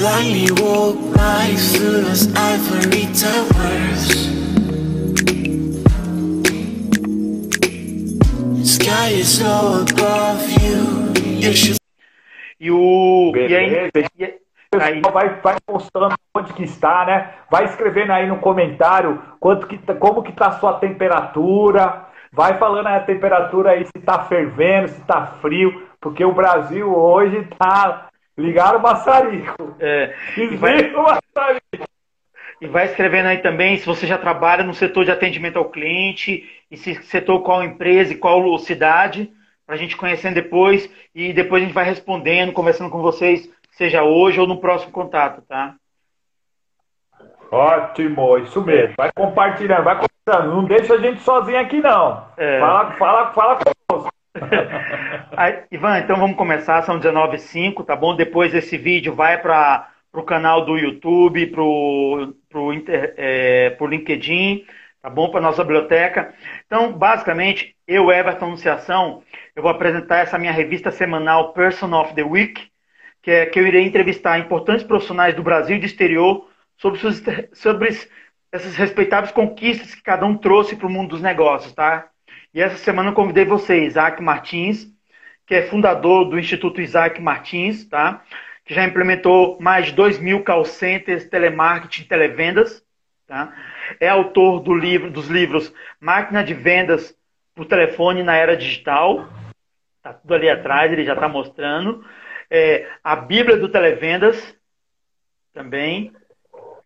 blindly walk right through those ivory towers. Aí- vai, vai postando onde que está, né? Vai escrevendo aí no comentário quanto que, tá- como que tá a sua temperatura. Vai falando aí a temperatura aí, se tá fervendo, se tá frio, porque o Brasil hoje tá ligado o maçarico. é, e, vai, o maçarico. e vai escrevendo aí também se você já trabalha no setor de atendimento ao cliente, e se setor qual empresa e qual cidade, para a gente conhecendo depois, e depois a gente vai respondendo, conversando com vocês, seja hoje ou no próximo contato, tá? Ótimo, isso mesmo. Vai compartilhando, vai compartilhando. Não deixa a gente sozinho aqui, não. É. Fala, fala, fala conosco. Aí, Ivan, então vamos começar, são 19h05, tá bom? Depois esse vídeo vai para o canal do YouTube, para o é, pro LinkedIn, tá bom? Para nossa biblioteca. Então, basicamente, eu, Everton Anunciação, eu vou apresentar essa minha revista semanal Person of the Week, que é que eu irei entrevistar importantes profissionais do Brasil e do exterior sobre, suas, sobre essas respeitáveis conquistas que cada um trouxe para o mundo dos negócios, tá? E essa semana eu convidei você, Isaac Martins, que é fundador do Instituto Isaac Martins, tá? Que já implementou mais de 2 mil call centers, telemarketing, televendas, tá? É autor do livro, dos livros Máquina de Vendas por Telefone na Era Digital, tá tudo ali atrás, ele já está mostrando. É, a Bíblia do Televendas, também,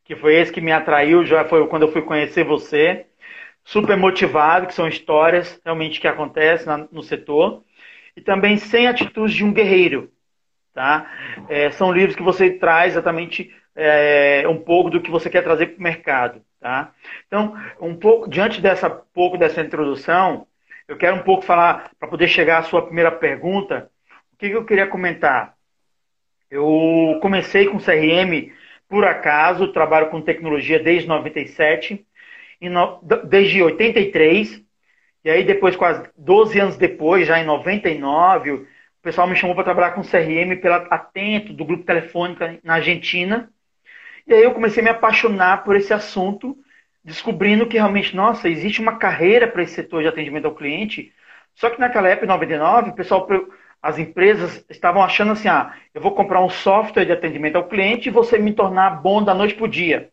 que foi esse que me atraiu, já foi quando eu fui conhecer você super motivado, que são histórias realmente que acontecem na- no setor, e também Sem Atitudes de um Guerreiro. Tá? É, são livros que você traz exatamente é, um pouco do que você quer trazer para o mercado. Tá? Então, um pouco, diante dessa pouco dessa introdução, eu quero um pouco falar, para poder chegar à sua primeira pergunta, o que, que eu queria comentar? Eu comecei com CRM por acaso, trabalho com tecnologia desde 97, em no- desde 83, e aí depois, quase 12 anos depois, já em 99, o pessoal me chamou para trabalhar com CRM pela Atento, do Grupo Telefônica na Argentina. E aí eu comecei a me apaixonar por esse assunto, descobrindo que realmente, nossa, existe uma carreira para esse setor de atendimento ao cliente. Só que naquela época, em 99, o pessoal, as empresas estavam achando assim, ah, eu vou comprar um software de atendimento ao cliente e você me tornar bom da noite para o dia.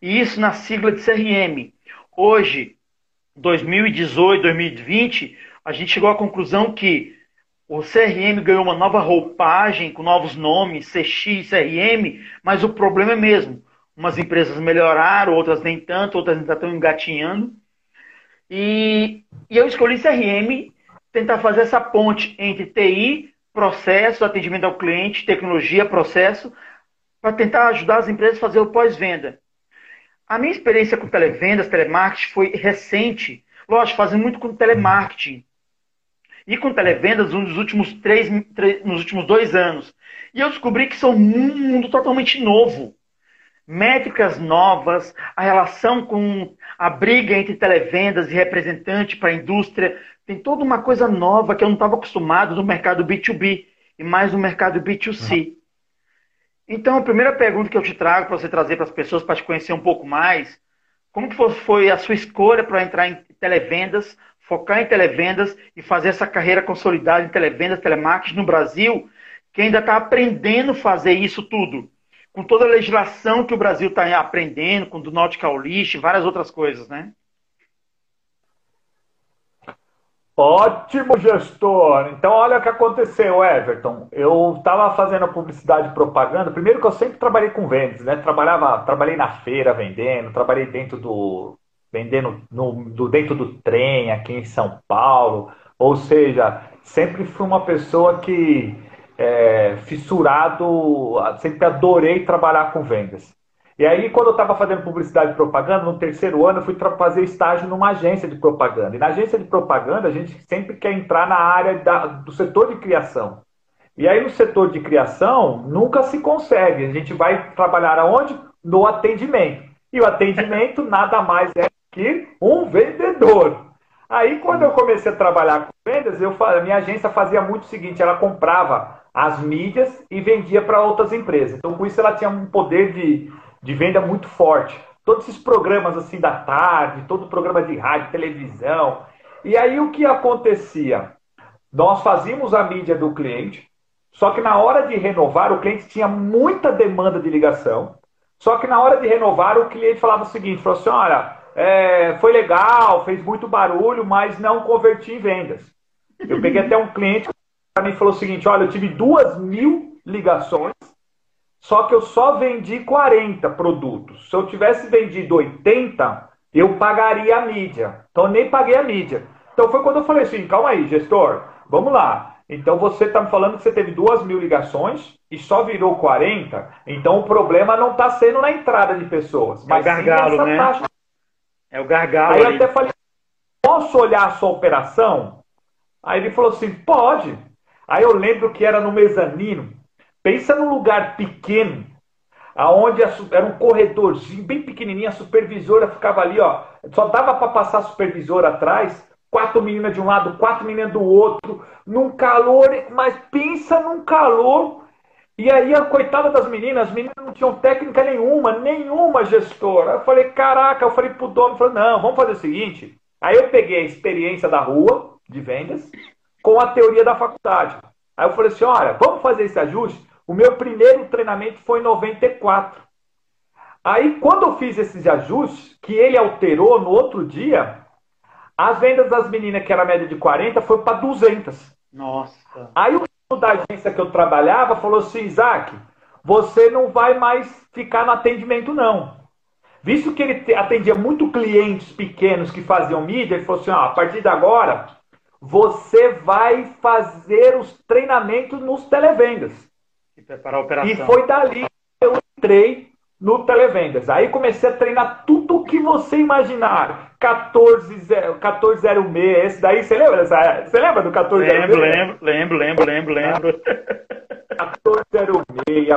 E isso na sigla de CRM. Hoje, 2018, 2020, a gente chegou à conclusão que o CRM ganhou uma nova roupagem, com novos nomes, CX, CRM, mas o problema é mesmo. Umas empresas melhoraram, outras nem tanto, outras ainda estão engatinhando. E, e eu escolhi CRM, tentar fazer essa ponte entre TI, processo, atendimento ao cliente, tecnologia, processo, para tentar ajudar as empresas a fazer o pós-venda. A minha experiência com televendas, telemarketing foi recente. Lógico, fazendo muito com telemarketing. E com televendas nos últimos, três, três, nos últimos dois anos. E eu descobri que são um mundo totalmente novo. Métricas novas, a relação com a briga entre televendas e representante para a indústria. Tem toda uma coisa nova que eu não estava acostumado no mercado B2B e mais no mercado B2C. Então, a primeira pergunta que eu te trago para você trazer para as pessoas, para te conhecer um pouco mais, como que foi a sua escolha para entrar em televendas, focar em televendas e fazer essa carreira consolidada em televendas, telemarketing no Brasil, que ainda está aprendendo a fazer isso tudo, com toda a legislação que o Brasil está aprendendo, com o do Nautical List e várias outras coisas, né? Ótimo, gestor. Então, olha o que aconteceu, Everton. Eu estava fazendo publicidade e propaganda. Primeiro que eu sempre trabalhei com vendas, né? Trabalhava, trabalhei na feira vendendo, trabalhei dentro do vendendo no, do, dentro do trem aqui em São Paulo. Ou seja, sempre fui uma pessoa que é, fissurado, sempre adorei trabalhar com vendas. E aí, quando eu estava fazendo publicidade e propaganda, no terceiro ano, eu fui fazer estágio numa agência de propaganda. E na agência de propaganda, a gente sempre quer entrar na área da, do setor de criação. E aí no setor de criação, nunca se consegue. A gente vai trabalhar aonde? No atendimento. E o atendimento nada mais é que um vendedor. Aí quando eu comecei a trabalhar com vendas, eu a minha agência fazia muito o seguinte, ela comprava as mídias e vendia para outras empresas. Então com isso ela tinha um poder de, de venda muito forte. Todos esses programas assim da tarde, todo programa de rádio, televisão. E aí o que acontecia? Nós fazíamos a mídia do cliente, só que na hora de renovar, o cliente tinha muita demanda de ligação. Só que na hora de renovar, o cliente falava o seguinte: falou assim, olha, é, foi legal, fez muito barulho, mas não converti em vendas. Eu peguei até um cliente que mim falou o seguinte: olha, eu tive duas mil ligações, só que eu só vendi 40 produtos. Se eu tivesse vendido 80, eu pagaria a mídia. Então eu nem paguei a mídia. Então foi quando eu falei assim: calma aí, gestor, vamos lá. Então você está me falando que você teve duas mil ligações e só virou 40. Então o problema não está sendo na entrada de pessoas, mas é o gargalo, né? Taxa. É o gargalo. Aí eu até falei, posso olhar a sua operação? Aí ele falou assim, pode. Aí eu lembro que era no mezanino. Pensa num lugar pequeno, aonde era um corredorzinho bem pequenininho, a supervisora ficava ali, ó, só dava para passar a supervisora atrás quatro meninas de um lado, quatro meninas do outro, num calor, mas pensa num calor. E aí a coitada das meninas, as meninas não tinham técnica nenhuma, nenhuma gestora. Eu falei, caraca, eu falei pro dono, falei, não, vamos fazer o seguinte. Aí eu peguei a experiência da rua, de vendas, com a teoria da faculdade. Aí eu falei assim, olha, vamos fazer esse ajuste? O meu primeiro treinamento foi em 94. Aí, quando eu fiz esses ajustes, que ele alterou no outro dia, as vendas das meninas, que era média de 40, foi para 200. Nossa. Aí o da agência que eu trabalhava falou assim: Isaac, você não vai mais ficar no atendimento, não. Visto que ele atendia muito clientes pequenos que faziam mídia, ele falou assim: ah, a partir de agora, você vai fazer os treinamentos nos televendas. E preparar a operação. E foi dali que eu entrei no Televendas. Aí comecei a treinar tudo o que você imaginar. 1406, esse daí, você lembra? Você lembra do 1406? Lembro, lembro, lembro, lembro, lembro, lembro. 1406,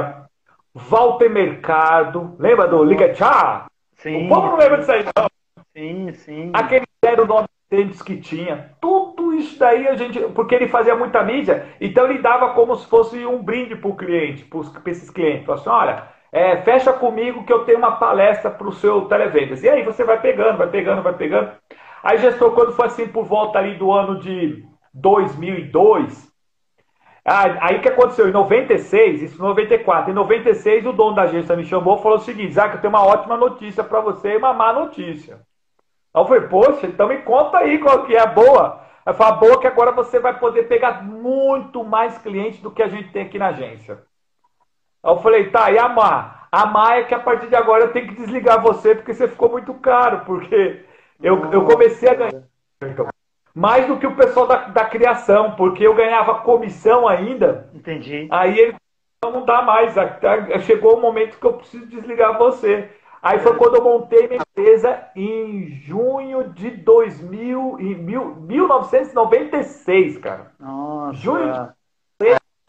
Walter Mercado, lembra do Liga Tchá? Sim. O povo não lembra disso aí, não. Sim, sim. Aquele 0900 que tinha. Tudo isso daí a gente. Porque ele fazia muita mídia, então ele dava como se fosse um brinde para o cliente, para esses clientes. Falou assim: olha é, fecha comigo que eu tenho uma palestra para o seu televendas. E aí você vai pegando, vai pegando, vai pegando. Aí gestor, quando foi assim por volta ali do ano de 2002, aí o que aconteceu? Em 96, isso em 94, em 96 o dono da agência me chamou e falou o seguinte, Isaac, eu tenho uma ótima notícia para você e uma má notícia. Aí eu falei, poxa, então me conta aí qual que é a boa. Aí falei, a boa é que agora você vai poder pegar muito mais clientes do que a gente tem aqui na agência. Aí eu falei, tá, e a Má? A Má é que a partir de agora eu tenho que desligar você porque você ficou muito caro, porque eu, eu comecei a ganhar mais do que o pessoal da, da criação, porque eu ganhava comissão ainda. Entendi. Aí ele não dá mais, chegou o momento que eu preciso desligar você. Aí foi quando eu montei minha empresa em junho de 2000, em mil, 1996, cara. Nossa. Junho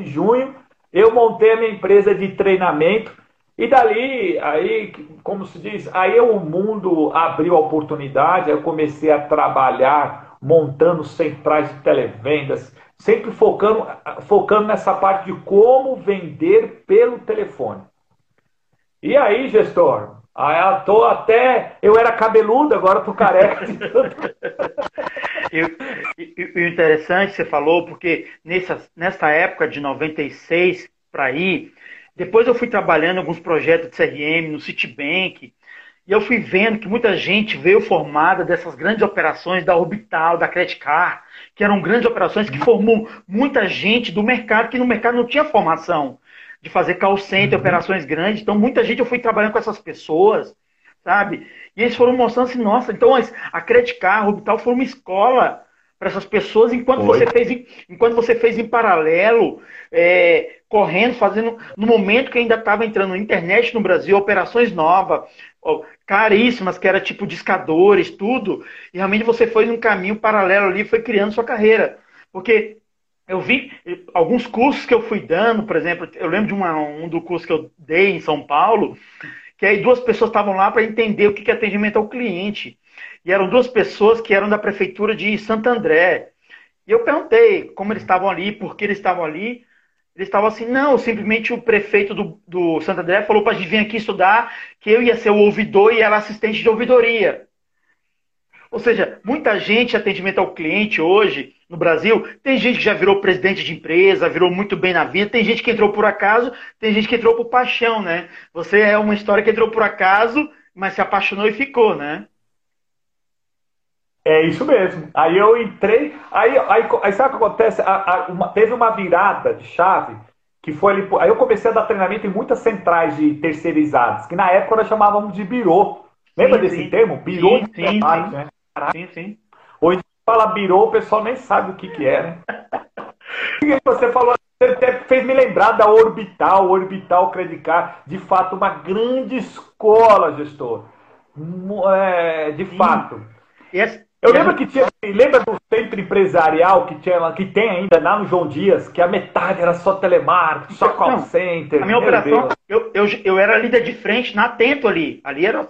de junho eu montei a minha empresa de treinamento e dali, aí, como se diz, aí o mundo abriu a oportunidade, eu comecei a trabalhar montando centrais de televendas, sempre focando, focando nessa parte de como vender pelo telefone. E aí, gestor, eu tô até. Eu era cabeludo, agora tô careca. e, o interessante você falou, porque nessa, nessa época de 96 para aí, depois eu fui trabalhando em alguns projetos de CRM no Citibank, e eu fui vendo que muita gente veio formada dessas grandes operações da Orbital, da Credit Card, que eram grandes operações que formou muita gente do mercado que no mercado não tinha formação de fazer call center, uhum. operações grandes. Então, muita gente eu fui trabalhando com essas pessoas, sabe? E eles foram mostrando assim, nossa, então a Credit Card, a Orbital foi uma escola para essas pessoas, enquanto você fez, enquanto você fez em paralelo, é, correndo, fazendo, no momento que ainda estava entrando internet no Brasil, operações novas, caríssimas, que era tipo discadores, tudo, e realmente você foi num caminho paralelo ali, foi criando sua carreira. Porque eu vi alguns cursos que eu fui dando, por exemplo, eu lembro de uma, um do curso que eu dei em São Paulo, que aí duas pessoas estavam lá para entender o que é atendimento ao cliente. E eram duas pessoas que eram da prefeitura de Santo André. E eu perguntei como eles estavam ali, por que eles estavam ali. Eles estavam assim, não, simplesmente o prefeito do, do Santo André falou para a gente vir aqui estudar, que eu ia ser o ouvidor e ela assistente de ouvidoria. Ou seja, muita gente, atendimento ao cliente hoje, no Brasil, tem gente que já virou presidente de empresa, virou muito bem na vida, tem gente que entrou por acaso, tem gente que entrou por paixão, né? Você é uma história que entrou por acaso, mas se apaixonou e ficou, né? É isso mesmo. Aí eu entrei, aí, aí, aí sabe o que acontece? A, a, uma, teve uma virada de chave que foi ali. Aí eu comecei a dar treinamento em muitas centrais de terceirizadas, que na época nós chamávamos de birô. Lembra sim, desse sim. termo? Birô sim, de trabalho, né? Sim, sim. Fala birô, o pessoal nem sabe o que, que é, né? Você falou, você até fez me lembrar da Orbital, Orbital Credicar, de fato, uma grande escola, gestor. É, de fato. Eu lembro que tinha, lembra do centro empresarial que, tinha, que tem ainda lá no João Dias, que a metade era só telemarketing, só call Não, center. A minha operação, eu, eu, eu era líder de frente na Atento ali. Ali era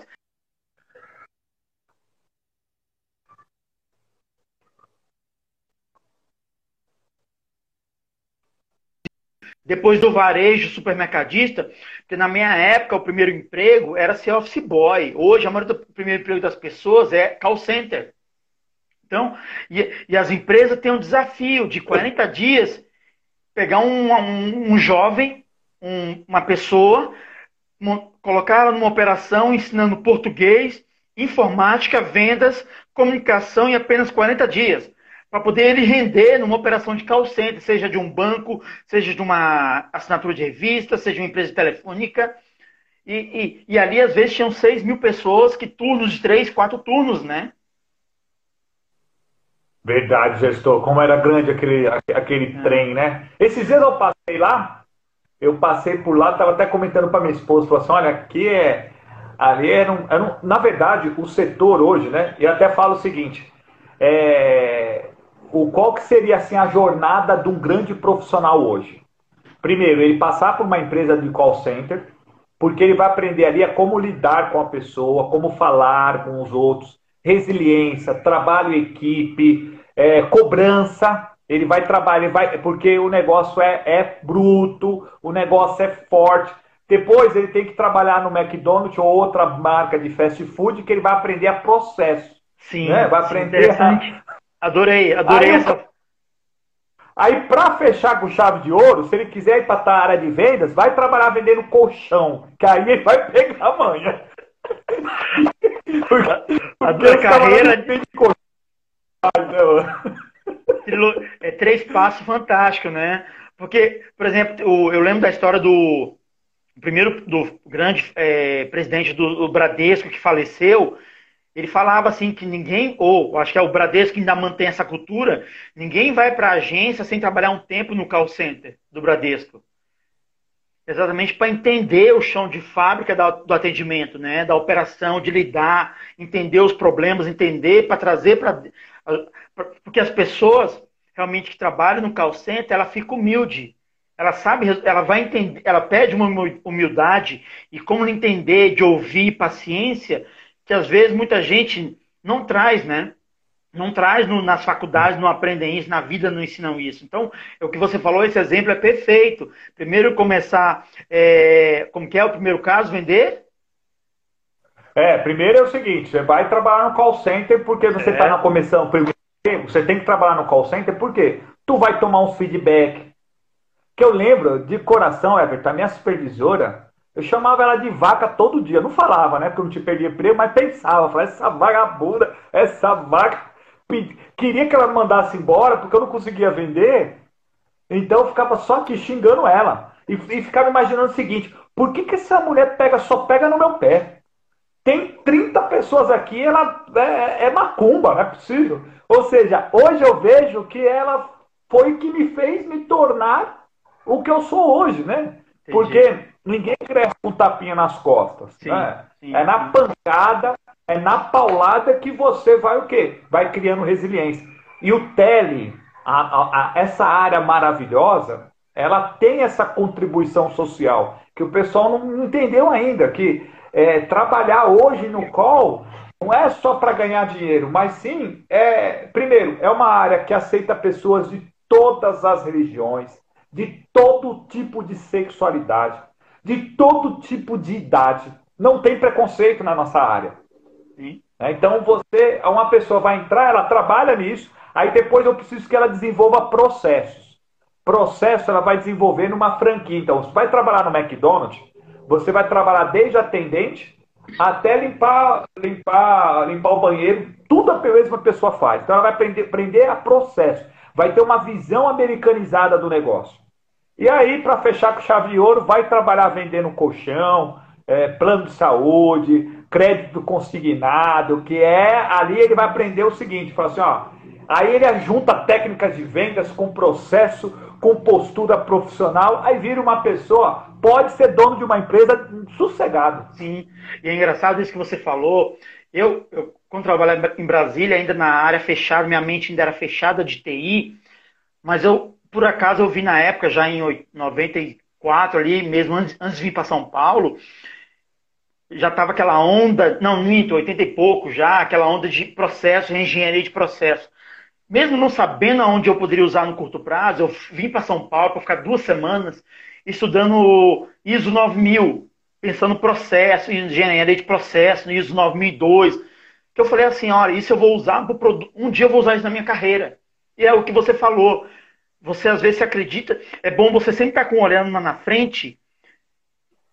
Depois do varejo supermercadista, porque na minha época o primeiro emprego era ser office boy. Hoje a maioria do primeiro emprego das pessoas é call center. Então, e, e as empresas têm um desafio de 40 dias pegar um, um, um jovem, um, uma pessoa, colocar ela numa operação ensinando português, informática, vendas, comunicação em apenas 40 dias para poder ele render numa operação de call center, seja de um banco, seja de uma assinatura de revista, seja uma empresa telefônica. E, e, e ali, às vezes, tinham 6 mil pessoas que turnos de 3, 4 turnos, né? Verdade, gestor. Como era grande aquele, aquele é. trem, né? Esses dias eu passei lá, eu passei por lá, estava até comentando para minha esposa, falou assim, olha, aqui é... Ali era um, era um, na verdade, o setor hoje, né? E até falo o seguinte, é, o qual que seria assim a jornada de um grande profissional hoje? Primeiro, ele passar por uma empresa de call center, porque ele vai aprender ali a como lidar com a pessoa, como falar com os outros, resiliência, trabalho em equipe, é, cobrança. Ele vai trabalhar, ele vai, porque o negócio é, é bruto, o negócio é forte. Depois ele tem que trabalhar no McDonald's ou outra marca de fast food que ele vai aprender a processo. Sim, né? vai aprender a, Adorei, adorei aí, essa. Aí, para fechar com chave de ouro, se ele quiser ir para a área de vendas, vai trabalhar vendendo colchão, que aí ele vai pegar a manha. a tua carreira. De é três passos fantástico, né? Porque, por exemplo, eu lembro da história do primeiro do grande é, presidente do, do Bradesco que faleceu, ele falava assim que ninguém, ou acho que é o Bradesco que ainda mantém essa cultura, ninguém vai para a agência sem trabalhar um tempo no call center do Bradesco. Exatamente para entender o chão de fábrica do atendimento, né? da operação, de lidar, entender os problemas, entender para trazer para. Porque as pessoas realmente que trabalham no call center, ela fica humilde. Ela sabe, ela vai entender, ela pede uma humildade e como entender, de ouvir, paciência, que às vezes muita gente não traz, né? Não traz no, nas faculdades, não aprendem isso, na vida não ensinam isso. Então, é o que você falou, esse exemplo é perfeito. Primeiro começar, é, como que é o primeiro caso, vender? É, primeiro é o seguinte, você vai trabalhar no call center porque você está é. na comissão, você tem que trabalhar no call center porque tu vai tomar um feedback. Que eu lembro de coração, Everton, a minha supervisora, eu chamava ela de vaca todo dia. Não falava, né? Porque eu não te perdia emprego, mas pensava. Falava, essa vagabunda, essa vaca. Queria que ela me mandasse embora porque eu não conseguia vender. Então eu ficava só aqui xingando ela. E, e ficava imaginando o seguinte: por que, que essa mulher pega, só pega no meu pé? Tem 30 pessoas aqui, ela é, é macumba, não é possível. Ou seja, hoje eu vejo que ela foi que me fez me tornar o que eu sou hoje, né? Entendi. Porque ninguém cresce com tapinha nas costas. Sim, né? sim, é na pancada, é na paulada que você vai o quê? Vai criando resiliência. E o tele, a, a, a, essa área maravilhosa, ela tem essa contribuição social, que o pessoal não entendeu ainda, que é, trabalhar hoje no call não é só para ganhar dinheiro, mas sim, é, primeiro, é uma área que aceita pessoas de todas as religiões, de todo tipo de sexualidade, de todo tipo de idade. Não tem preconceito na nossa área. Sim. É, então você, uma pessoa vai entrar, ela trabalha nisso, aí depois eu preciso que ela desenvolva processos. Processo ela vai desenvolver numa franquia. Então, você vai trabalhar no McDonald's, você vai trabalhar desde atendente até limpar, limpar, limpar o banheiro, tudo a mesma pessoa faz. Então ela vai aprender, aprender a processo, vai ter uma visão americanizada do negócio. E aí, para fechar com chave de ouro, vai trabalhar vendendo colchão, é, plano de saúde, crédito consignado, que é ali ele vai aprender o seguinte, fala assim, ó, aí ele junta técnicas de vendas com processo, com postura profissional, aí vira uma pessoa, pode ser dono de uma empresa sossegado. Sim, e é engraçado isso que você falou. Eu, eu quando trabalhava em Brasília, ainda na área fechada, minha mente ainda era fechada de TI, mas eu, por acaso, eu vi na época, já em 94 ali, mesmo antes, antes de vir para São Paulo, já estava aquela onda, não, minto, 80 e pouco já, aquela onda de processo, engenharia de processo mesmo não sabendo aonde eu poderia usar no curto prazo, eu vim para São Paulo para ficar duas semanas estudando ISO 9000, pensando processo, engenharia de processo, ISO 9002. Que eu falei assim, olha, isso eu vou usar um dia eu vou usar isso na minha carreira. E é o que você falou. Você às vezes acredita, é bom você sempre estar com olhando na frente.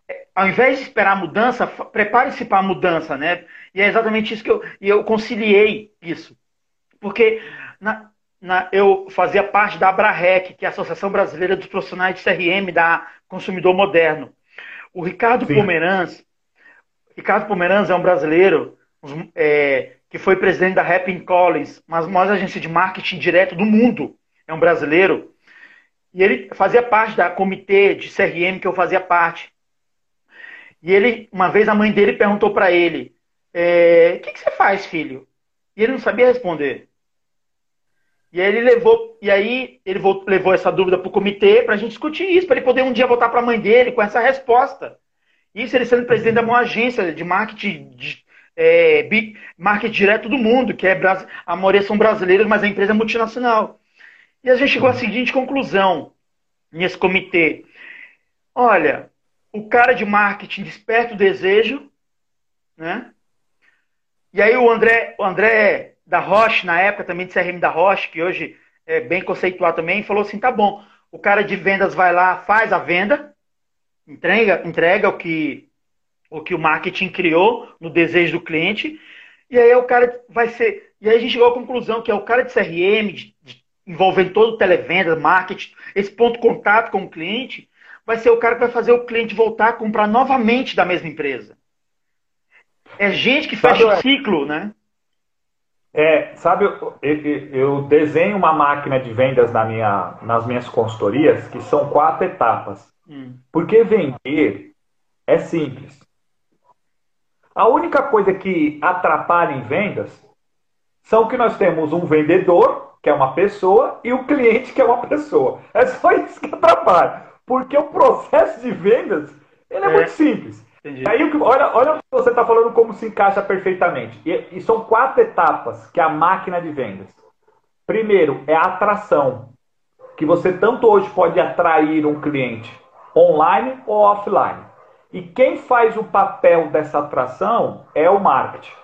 É, ao invés de esperar a mudança, prepare-se para a mudança, né? E é exatamente isso que eu, e eu conciliei isso. Porque na, na, eu fazia parte da Abrarec, que é a Associação Brasileira dos Profissionais de CRM da Consumidor Moderno. O Ricardo Sim. Pomeranz, Ricardo Pomeranz é um brasileiro é, que foi presidente da Rapping Collins, uma das maiores agências de marketing direto do mundo. É um brasileiro. E ele fazia parte da comitê de CRM que eu fazia parte. E ele, uma vez a mãe dele perguntou para ele: é, O que, que você faz, filho? E ele não sabia responder. E aí ele levou, e aí ele levou essa dúvida para o comitê para a gente discutir isso, para ele poder um dia voltar para a mãe dele com essa resposta. Isso ele sendo presidente da maior agência de marketing, de, é, marketing direto do mundo, que é a maioria são brasileiros, mas a empresa é multinacional. E a gente chegou à seguinte conclusão nesse comitê. Olha, o cara de marketing desperta o desejo, né? E aí o André, o André da Roche, na época também de CRM da Roche, que hoje é bem conceitual também, falou assim: tá bom, o cara de vendas vai lá, faz a venda, entrega, entrega o que o que o marketing criou no desejo do cliente, e aí o cara vai ser. E aí a gente chegou à conclusão que é o cara de CRM, de, envolvendo todo o televenda, marketing, esse ponto de contato com o cliente, vai ser o cara que vai fazer o cliente voltar a comprar novamente da mesma empresa. É gente que fecha o ciclo, né? É, sabe, eu, eu, desenho uma máquina de vendas na minha, nas minhas consultorias que são quatro etapas. Hum. Porque vender é simples. A única coisa que atrapalha em vendas são que nós temos um vendedor, que é uma pessoa, e o cliente, que é uma pessoa. É só isso que atrapalha. Porque o processo de vendas ele é, é. muito simples. Entendi. Aí, olha, olha o que você está falando como se encaixa perfeitamente. E, e, são quatro etapas que a máquina de vendas. Primeiro é a atração, que você tanto hoje pode atrair um cliente online ou offline. E quem faz o papel dessa atração é o marketing.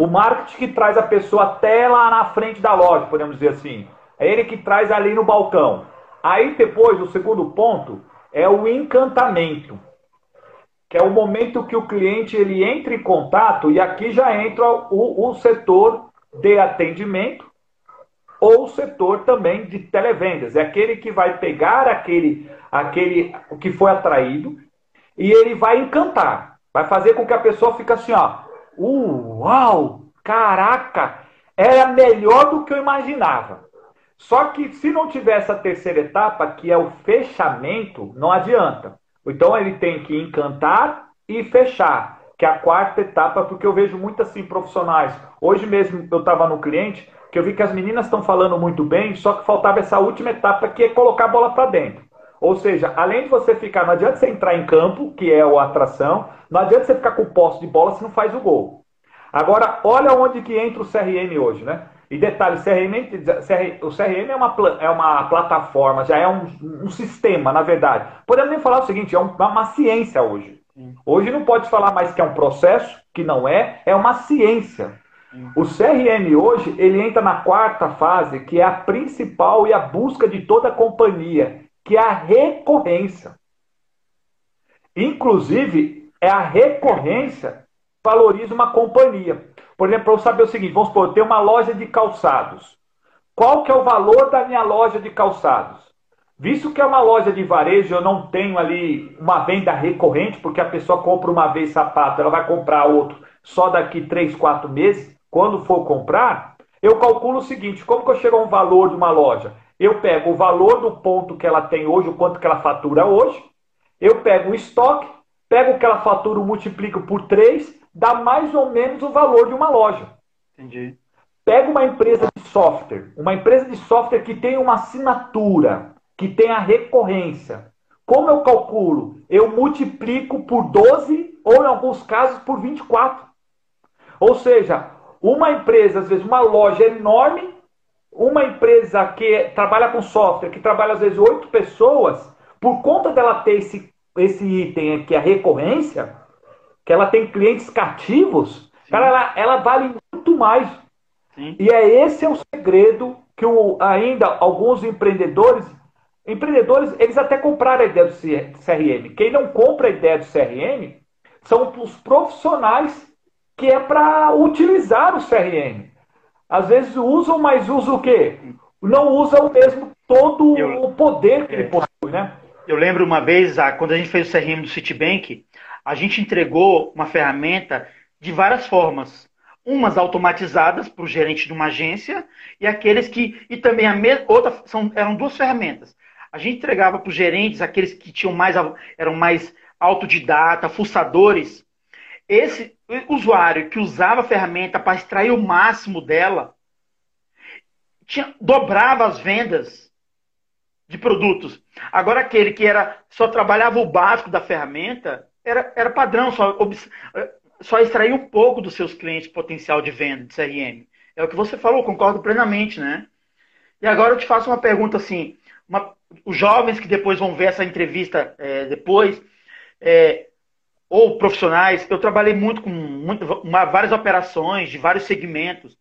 O marketing que traz a pessoa até lá na frente da loja, podemos dizer assim. É ele que traz ali no balcão. Aí depois, o segundo ponto é o encantamento que é o momento que o cliente ele entra em contato, e aqui já entra o, o setor de atendimento ou o setor também de televendas. É aquele que vai pegar aquele, aquele que foi atraído e ele vai encantar. Vai fazer com que a pessoa fique assim, ó. Uau! Caraca! Era melhor do que eu imaginava. Só que se não tiver essa terceira etapa, que é o fechamento, não adianta. Então ele tem que encantar e fechar, que é a quarta etapa, porque eu vejo muito assim profissionais. Hoje mesmo eu estava no cliente, que eu vi que as meninas estão falando muito bem, só que faltava essa última etapa que é colocar a bola para dentro. Ou seja, além de você ficar, não adianta você entrar em campo, que é a atração, não adianta você ficar com o posse de bola se não faz o gol. Agora, olha onde que entra o CRM hoje, né? E detalhe, CRM, o CRM é uma, é uma plataforma, já é um, um sistema, na verdade. Podemos nem falar o seguinte, é uma, uma ciência hoje. Hoje não pode falar mais que é um processo, que não é, é uma ciência. O CRM hoje, ele entra na quarta fase, que é a principal e a busca de toda a companhia, que é a recorrência. Inclusive, é a recorrência que valoriza uma companhia. Por exemplo, para eu saber o seguinte, vamos supor, eu tenho uma loja de calçados. Qual que é o valor da minha loja de calçados? Visto que é uma loja de varejo, eu não tenho ali uma venda recorrente, porque a pessoa compra uma vez sapato, ela vai comprar outro só daqui 3, 4 meses quando for comprar, eu calculo o seguinte: como que eu chego a um valor de uma loja? Eu pego o valor do ponto que ela tem hoje, o quanto que ela fatura hoje, eu pego o estoque, pego o que ela fatura, multiplico por 3, dá mais ou menos o valor de uma loja. Entendi. Pega uma empresa de software, uma empresa de software que tem uma assinatura, que tem a recorrência. Como eu calculo? Eu multiplico por 12 ou, em alguns casos, por 24. Ou seja, uma empresa, às vezes, uma loja enorme, uma empresa que trabalha com software, que trabalha, às vezes, oito pessoas, por conta dela ter esse, esse item que é a recorrência, que ela tem clientes cativos, cara, ela, ela vale muito mais. Sim. E é esse é o segredo que o, ainda alguns empreendedores, empreendedores, eles até compraram a ideia do CRM. Quem não compra a ideia do CRM são os profissionais que é para utilizar o CRM. Às vezes usam, mas usam o quê? Não usa o mesmo todo eu, o poder que é, ele possui, né? Eu lembro uma vez, quando a gente fez o CRM do Citibank, a gente entregou uma ferramenta de várias formas. Umas automatizadas para o gerente de uma agência e aqueles que. E também a mesma. Outra, são, eram duas ferramentas. A gente entregava para os gerentes, aqueles que tinham mais, eram mais autodidata, fuçadores, esse usuário que usava a ferramenta para extrair o máximo dela, tinha, dobrava as vendas de produtos. Agora aquele que era só trabalhava o básico da ferramenta, era, era padrão, só, só extrair um pouco dos seus clientes potencial de venda de CRM. É o que você falou, concordo plenamente, né? E agora eu te faço uma pergunta assim, uma, os jovens que depois vão ver essa entrevista é, depois, é, ou profissionais. Eu trabalhei muito com muito, uma, várias operações de vários segmentos.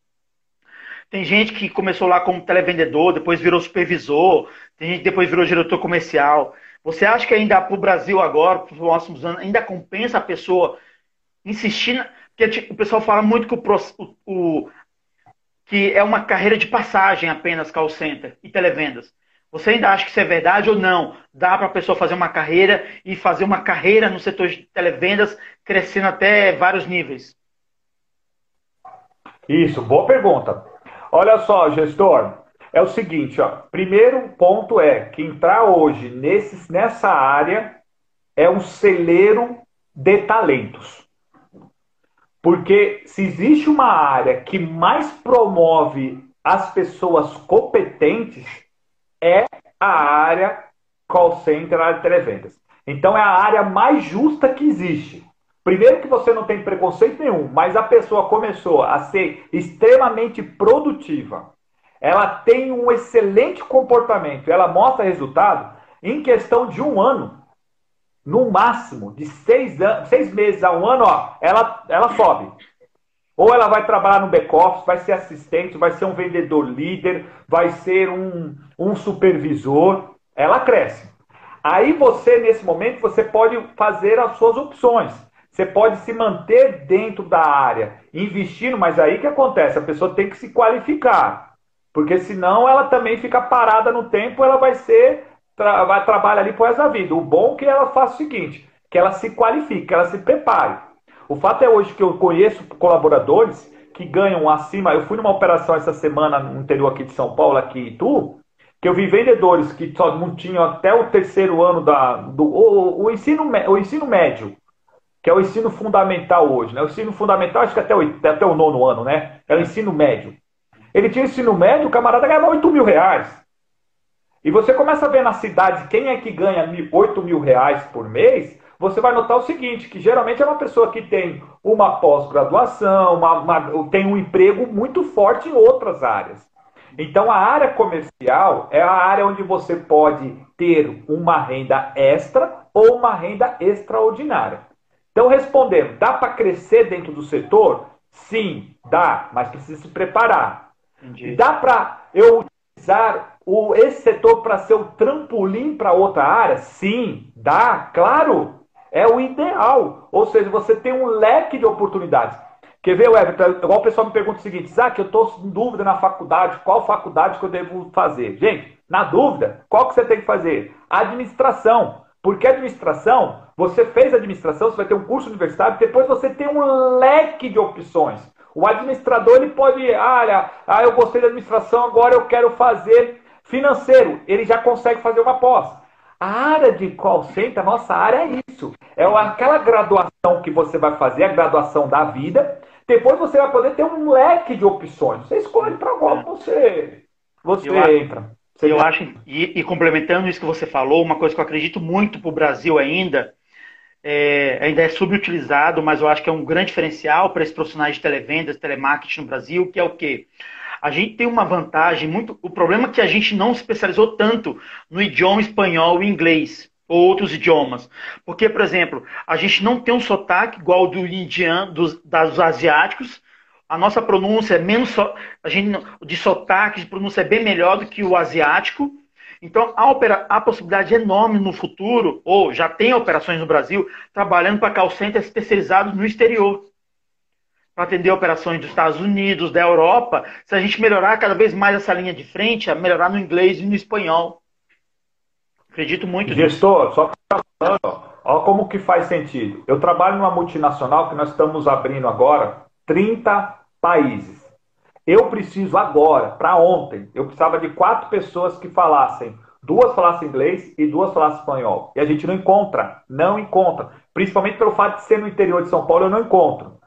Tem gente que começou lá como televendedor, depois virou supervisor, tem gente que depois virou diretor comercial. Você acha que ainda para o Brasil agora, para os próximos anos, ainda compensa a pessoa insistir? Na... Porque o pessoal fala muito que, o, o, que é uma carreira de passagem apenas call center e televendas. Você ainda acha que isso é verdade ou não? Dá para a pessoa fazer uma carreira e fazer uma carreira no setor de televendas, crescendo até vários níveis? Isso, boa pergunta. Olha só, gestor, é o seguinte, ó. Primeiro ponto é que entrar hoje nesse, nessa área é um celeiro de talentos. Porque se existe uma área que mais promove as pessoas competentes, é a área call center, a área de televendas. Então é a área mais justa que existe. Primeiro que você não tem preconceito nenhum, mas a pessoa começou a ser extremamente produtiva. Ela tem um excelente comportamento, ela mostra resultado em questão de um ano. No máximo, de seis, anos, seis meses a um ano, ó, ela, ela sobe. Ou ela vai trabalhar no back-office, vai ser assistente, vai ser um vendedor líder, vai ser um, um supervisor. Ela cresce. Aí você, nesse momento, você pode fazer as suas opções. Você pode se manter dentro da área, investindo, mas aí que acontece? A pessoa tem que se qualificar. Porque senão ela também fica parada no tempo, ela vai ser, vai trabalhar ali por essa vida. O bom é que ela faça o seguinte, que ela se qualifique, que ela se prepare. O fato é hoje que eu conheço colaboradores que ganham acima. Eu fui numa operação essa semana no interior aqui de São Paulo, aqui em Itu, que eu vi vendedores que só não tinham até o terceiro ano da, do o, o, ensino, o ensino médio, que é o ensino fundamental hoje. Né? O ensino fundamental, acho que até o, até o nono ano, né? É o ensino médio. Ele tinha ensino médio, o camarada ganhava 8 mil reais. E você começa a ver na cidade quem é que ganha 8 mil reais por mês, você vai notar o seguinte, que geralmente é uma pessoa que tem uma pós-graduação, uma, uma, tem um emprego muito forte em outras áreas. Então a área comercial é a área onde você pode ter uma renda extra ou uma renda extraordinária. Então respondendo, dá para crescer dentro do setor? Sim, dá, mas precisa se preparar. Entendi. Dá para eu utilizar o, esse setor para ser o trampolim para outra área? Sim, dá, claro. É o ideal. Ou seja, você tem um leque de oportunidades. Quer ver, Everton? Igual o pessoal me pergunta o seguinte: que eu estou em dúvida na faculdade, qual faculdade que eu devo fazer? Gente, na dúvida, qual que você tem que fazer? Administração. Porque administração, você fez administração, você vai ter um curso universitário, depois você tem um leque de opções. O administrador ele pode, olha, ah, eu gostei da administração, agora eu quero fazer financeiro. Ele já consegue fazer uma pós. A área de call center, a nossa área é isso. É aquela graduação que você vai fazer, a graduação da vida. Depois você vai poder ter um leque de opções. Você escolhe para qual você, você eu entra. Você eu acho, e, e, complementando isso que você falou, uma coisa que eu acredito muito para o Brasil ainda, é, ainda é subutilizado, mas eu acho que é um grande diferencial para esses profissionais de televendas, telemarketing no Brasil, que é o quê? A gente tem uma vantagem muito. O problema é que a gente não se especializou tanto no idioma espanhol e inglês ou outros idiomas. Porque, por exemplo, a gente não tem um sotaque igual do indiano, dos, dos asiáticos. A nossa pronúncia é menos. A gente, de sotaque, de pronúncia é bem melhor do que o asiático. Então, há, opera, há possibilidade enorme no futuro, ou já tem operações no Brasil, trabalhando para call centers terceirizados no exterior para atender operações dos Estados Unidos, da Europa, se a gente melhorar cada vez mais essa linha de frente, a melhorar no inglês e no espanhol. Acredito muito Gestor, nisso. só falando, olha como que faz sentido. Eu trabalho numa multinacional que nós estamos abrindo agora 30 países. Eu preciso agora, para ontem, eu precisava de quatro pessoas que falassem, duas falassem inglês e duas falassem espanhol. E a gente não encontra, não encontra. Principalmente pelo fato de ser no interior de São Paulo, eu não encontro.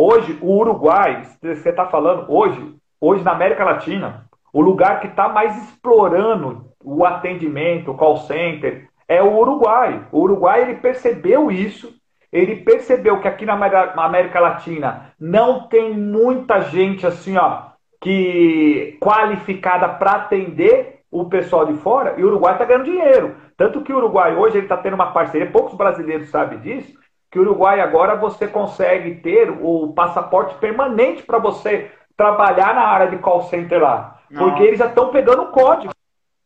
Hoje, o Uruguai, você está falando, hoje, hoje na América Latina, o lugar que está mais explorando o atendimento, o call center, é o Uruguai. O Uruguai ele percebeu isso, ele percebeu que aqui na América Latina não tem muita gente assim, ó, que qualificada para atender o pessoal de fora, e o Uruguai está ganhando dinheiro. Tanto que o Uruguai hoje ele está tendo uma parceria, poucos brasileiros sabem disso, que o Uruguai agora você consegue ter o passaporte permanente para você trabalhar na área de call center lá. Não. Porque eles já estão pegando o código.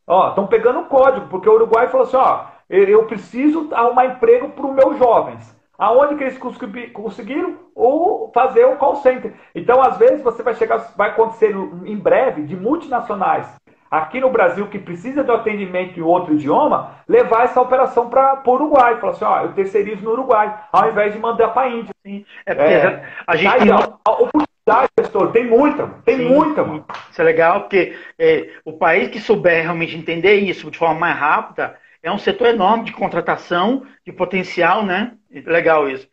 Ó, estão pegando o código, porque o Uruguai falou assim, ó, eu preciso arrumar emprego para os meus jovens. Aonde que eles conseguiram? Ou fazer o call center. Então, às vezes, você vai chegar, vai acontecer em breve de multinacionais aqui no Brasil que precisa de atendimento em outro idioma, levar essa operação para o Uruguai. Falar assim, ó, eu terceirizo no Uruguai, ao invés de mandar para a Índia. Sim. É porque é, a gente tem... A oportunidade, gestor, tem muita, tem Sim, muita. Mano. Isso é legal, porque é, o país que souber realmente entender isso de forma mais rápida, é um setor enorme de contratação, de potencial, né? Legal isso.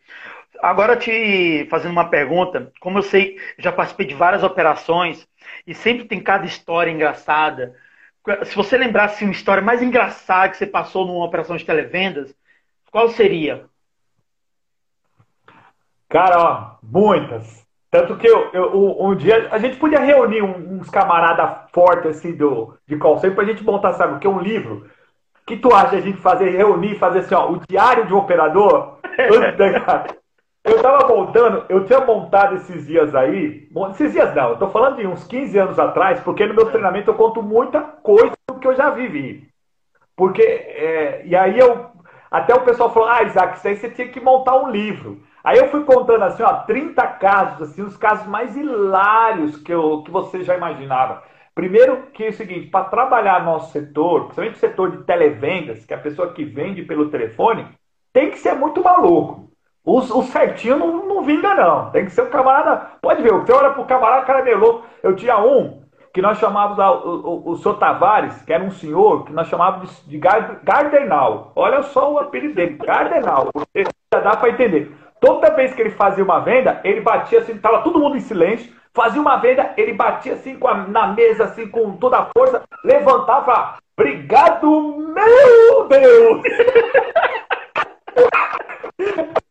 Agora te fazendo uma pergunta, como eu sei, já participei de várias operações, e sempre tem cada história engraçada. Se você lembrasse uma história mais engraçada que você passou numa operação de televendas, qual seria? Cara, ó, muitas. Tanto que eu, eu, um dia a gente podia reunir uns camaradas fortes assim do, de call center pra gente montar, sabe o que? Um livro. O que tu acha a gente fazer, reunir, fazer assim, ó, o diário de um operador? Eu tava montando, eu tinha montado esses dias aí, esses dias não, eu tô falando de uns 15 anos atrás, porque no meu treinamento eu conto muita coisa do que eu já vivi. Porque, é, e aí eu, até o pessoal falou, ah, Isaac, isso aí você tinha que montar um livro. Aí eu fui contando assim, ó, 30 casos, assim, os casos mais hilários que, eu, que você já imaginava. Primeiro que é o seguinte, para trabalhar nosso setor, principalmente o setor de televendas, que é a pessoa que vende pelo telefone, tem que ser muito maluco. O, o certinho não, não vinga, não. Tem que ser um camarada. Pode ver, você olha pro camarada, o cara é meio louco. Eu tinha um que nós chamávamos o, o, o senhor Tavares, que era um senhor, que nós chamávamos de, de Gardenal. Olha só o apelido dele, Gardenal. Já dá para entender. Toda vez que ele fazia uma venda, ele batia assim, tava todo mundo em silêncio. fazia uma venda, ele batia assim a, na mesa, assim, com toda a força, levantava, obrigado, meu Deus!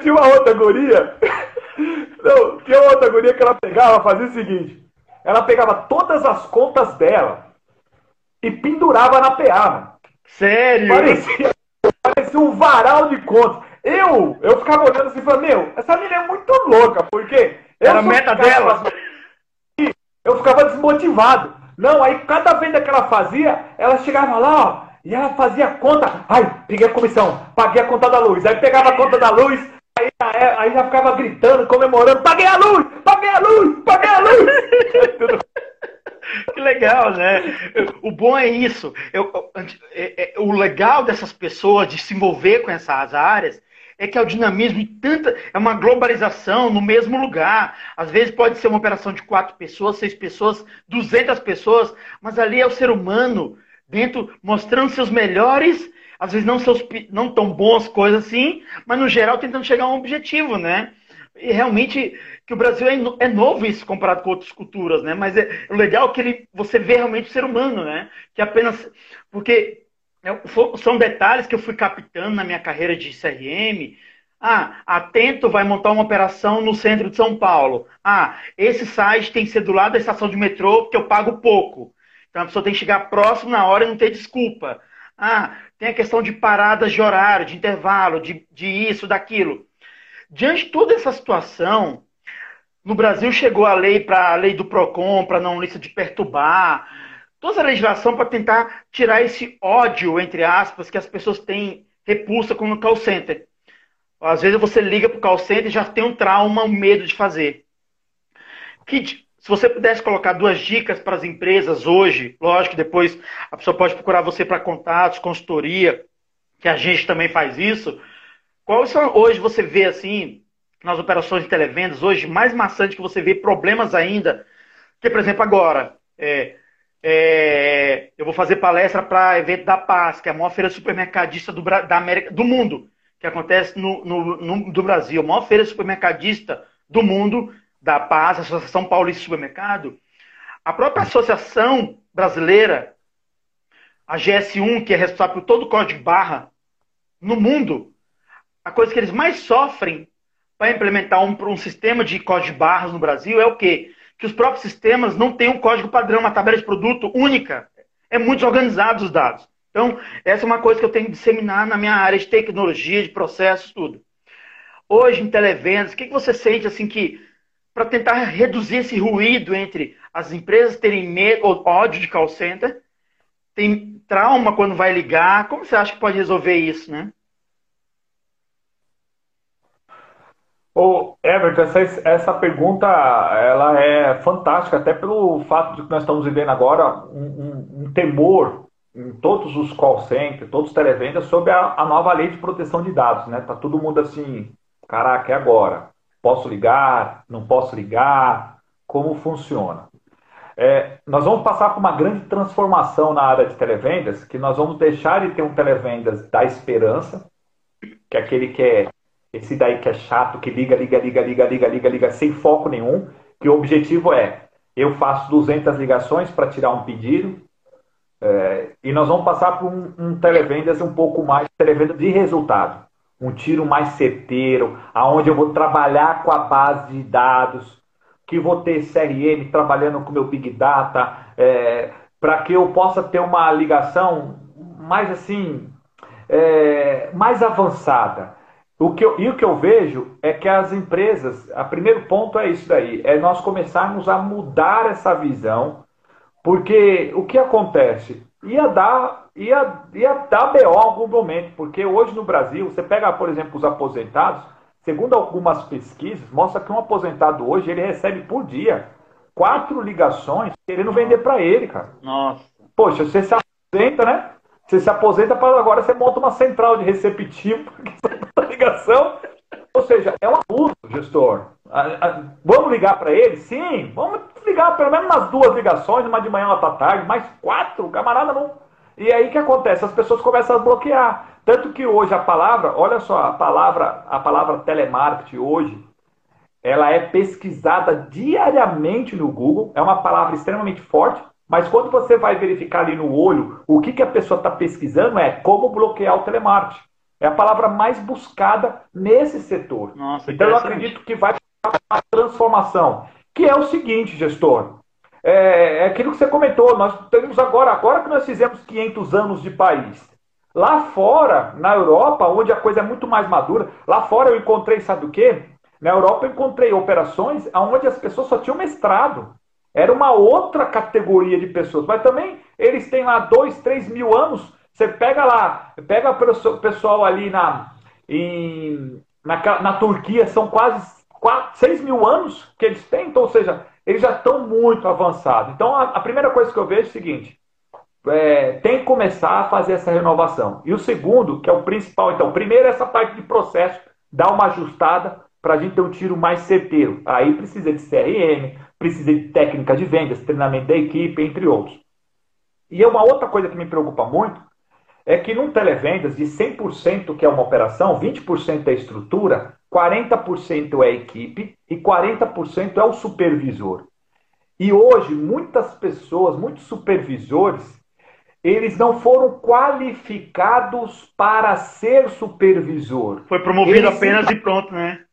tinha uma outra guria, não, tinha uma outra guria que ela pegava, fazia o seguinte, ela pegava todas as contas dela e pendurava na PA. Sério? Parecia, parecia um varal de contas. Eu, eu ficava olhando assim e falando, meu, essa menina é muito louca, porque. Era a meta dela. Eu ficava desmotivado. Não, aí cada venda que ela fazia, ela chegava lá, ó, e ela fazia conta. Ai, peguei a comissão, paguei a conta da luz. Aí pegava a conta da luz, aí, aí já ficava gritando, comemorando, paguei a luz, paguei a luz, paguei a luz. Que legal, né? O bom é isso. Eu, é, é, o legal dessas pessoas de se envolver com essas áreas é que é o dinamismo e tanta. É uma globalização no mesmo lugar. Às vezes pode ser uma operação de quatro pessoas, seis pessoas, duzentas pessoas, mas ali é o ser humano dentro mostrando seus melhores, às vezes não seus não tão boas coisas assim, mas no geral tentando chegar a um objetivo, né? E realmente que o Brasil é, é novo isso comparado com outras culturas, né? Mas é legal que ele, você vê realmente o ser humano, né? Que apenas porque é, são detalhes que eu fui captando na minha carreira de CRM. Ah, Atento vai montar uma operação no centro de São Paulo. Ah, esse site tem que ser do lado da estação de metrô porque eu pago pouco. Então a pessoa tem que chegar próximo na hora e não ter desculpa. Ah, tem a questão de paradas de horário, de intervalo, de, de isso, daquilo. Diante de toda essa situação, no Brasil chegou a lei para a lei do PROCON, para não lista de perturbar, toda a legislação para tentar tirar esse ódio, entre aspas, que as pessoas têm repulsa com o call center. Às vezes você liga para o call center e já tem um trauma, um medo de fazer. Que, se você pudesse colocar duas dicas para as empresas hoje, lógico que depois a pessoa pode procurar você para contatos, consultoria, que a gente também faz isso. Qual são, hoje você vê assim, nas operações de televendas, hoje mais maçante que você vê problemas ainda, que, por exemplo, agora, é, é, eu vou fazer palestra para evento da Paz, que é a maior feira supermercadista do, da América, do mundo, que acontece no, no, no, do Brasil, a maior feira supermercadista do mundo, da Paz, Associação Paulista de Supermercado. A própria Associação Brasileira, a GS1, que é responsável por todo o código barra no mundo, a coisa que eles mais sofrem para implementar um, um sistema de código barras no Brasil é o quê? que os próprios sistemas não têm um código padrão, uma tabela de produto única. É muito desorganizado os dados. Então, essa é uma coisa que eu tenho que disseminar na minha área de tecnologia, de processos, tudo. Hoje, em televendas, o que, você sente assim que, para tentar reduzir esse ruído entre as empresas terem medo ou ódio de call center, tem trauma quando vai ligar, como você acha que pode resolver isso, né? Ô, Everton, essa, essa pergunta ela é fantástica, até pelo fato de que nós estamos vivendo agora um, um, um temor em todos os call centers, todos os televendas, sobre a, a, nova lei de proteção de dados, né? Tá todo mundo assim, caraca, é agora. Posso ligar? Não posso ligar? Como funciona? É, nós vamos passar por uma grande transformação na área de televendas, que nós vamos deixar de ter um televendas da esperança, que é aquele que é esse daí que é chato, que liga, liga, liga, liga, liga, liga, liga, sem foco nenhum, que o objetivo é, eu faço 200 ligações para tirar um pedido, é, e nós vamos passar por um, um televendas um pouco mais, televenda de resultado. Um tiro mais certeiro, aonde eu vou trabalhar com a base de dados, que vou ter CRM trabalhando com meu Big Data, é, para que eu possa ter uma ligação mais assim, é, mais avançada. O que eu, e o que eu vejo é que as empresas, a primeiro ponto é isso daí, é nós começarmos a mudar essa visão, porque o que acontece? Ia dar, ia, ia dar BO em algum momento, porque hoje no Brasil, você pega, por exemplo, os aposentados, segundo algumas pesquisas, mostra que um aposentado hoje, ele recebe por dia quatro ligações querendo vender para ele, cara. Nossa. Poxa, você se aposenta, né? Você se aposenta para agora você monta uma central de receptivo, porque ligação. Ou seja, é um abuso, gestor. Vamos ligar para ele? Sim, vamos ligar pelo menos umas duas ligações, uma de manhã e outra tarde, mais quatro, camarada não. E aí o que acontece? As pessoas começam a bloquear. Tanto que hoje a palavra, olha só, a palavra, a palavra telemarketing hoje, ela é pesquisada diariamente no Google, é uma palavra extremamente forte, mas quando você vai verificar ali no olho o que, que a pessoa está pesquisando é como bloquear o telemarketing. É a palavra mais buscada nesse setor. Nossa, então eu acredito que vai uma transformação, que é o seguinte, gestor. É, é aquilo que você comentou, nós temos agora, agora que nós fizemos 500 anos de país. Lá fora, na Europa, onde a coisa é muito mais madura, lá fora eu encontrei, sabe o quê? Na Europa eu encontrei operações onde as pessoas só tinham mestrado. Era uma outra categoria de pessoas. Mas também eles têm lá dois, três mil anos. Você pega lá, pega o pessoal ali na, em, na, na Turquia, são quase quatro, seis mil anos que eles têm. Então, ou seja, eles já estão muito avançados. Então, a, a primeira coisa que eu vejo é o seguinte: é, tem que começar a fazer essa renovação. E o segundo, que é o principal, então, primeiro essa parte de processo, dar uma ajustada para a gente ter um tiro mais certeiro. Aí precisa de CRM, precisa de técnica de vendas, treinamento da equipe, entre outros. E uma outra coisa que me preocupa muito é que num televendas de 100% que é uma operação, 20% é estrutura, 40% é equipe e 40% é o supervisor. E hoje muitas pessoas, muitos supervisores, eles não foram qualificados para ser supervisor. Foi promovido eles apenas e pronto, né?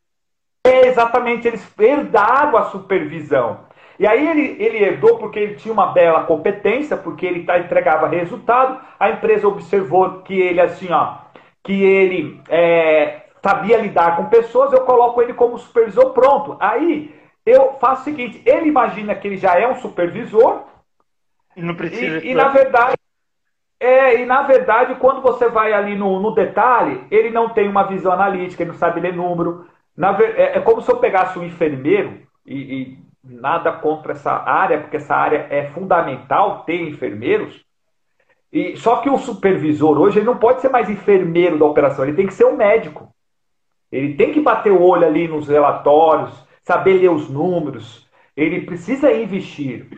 É, exatamente, eles herdaram a supervisão. E aí ele, ele herdou porque ele tinha uma bela competência, porque ele tá, entregava resultado, a empresa observou que ele, assim, ó, que ele é, sabia lidar com pessoas, eu coloco ele como supervisor pronto. Aí eu faço o seguinte, ele imagina que ele já é um supervisor, e não precisa. E, e na verdade, é, e na verdade, quando você vai ali no, no detalhe, ele não tem uma visão analítica, ele não sabe ler número. Na, é, é, como se eu pegasse um enfermeiro, e, e nada contra essa área, porque essa área é fundamental ter enfermeiros. E só que o supervisor hoje ele não pode ser mais enfermeiro da operação, ele tem que ser um médico. Ele tem que bater o olho ali nos relatórios, saber ler os números. Ele precisa investir.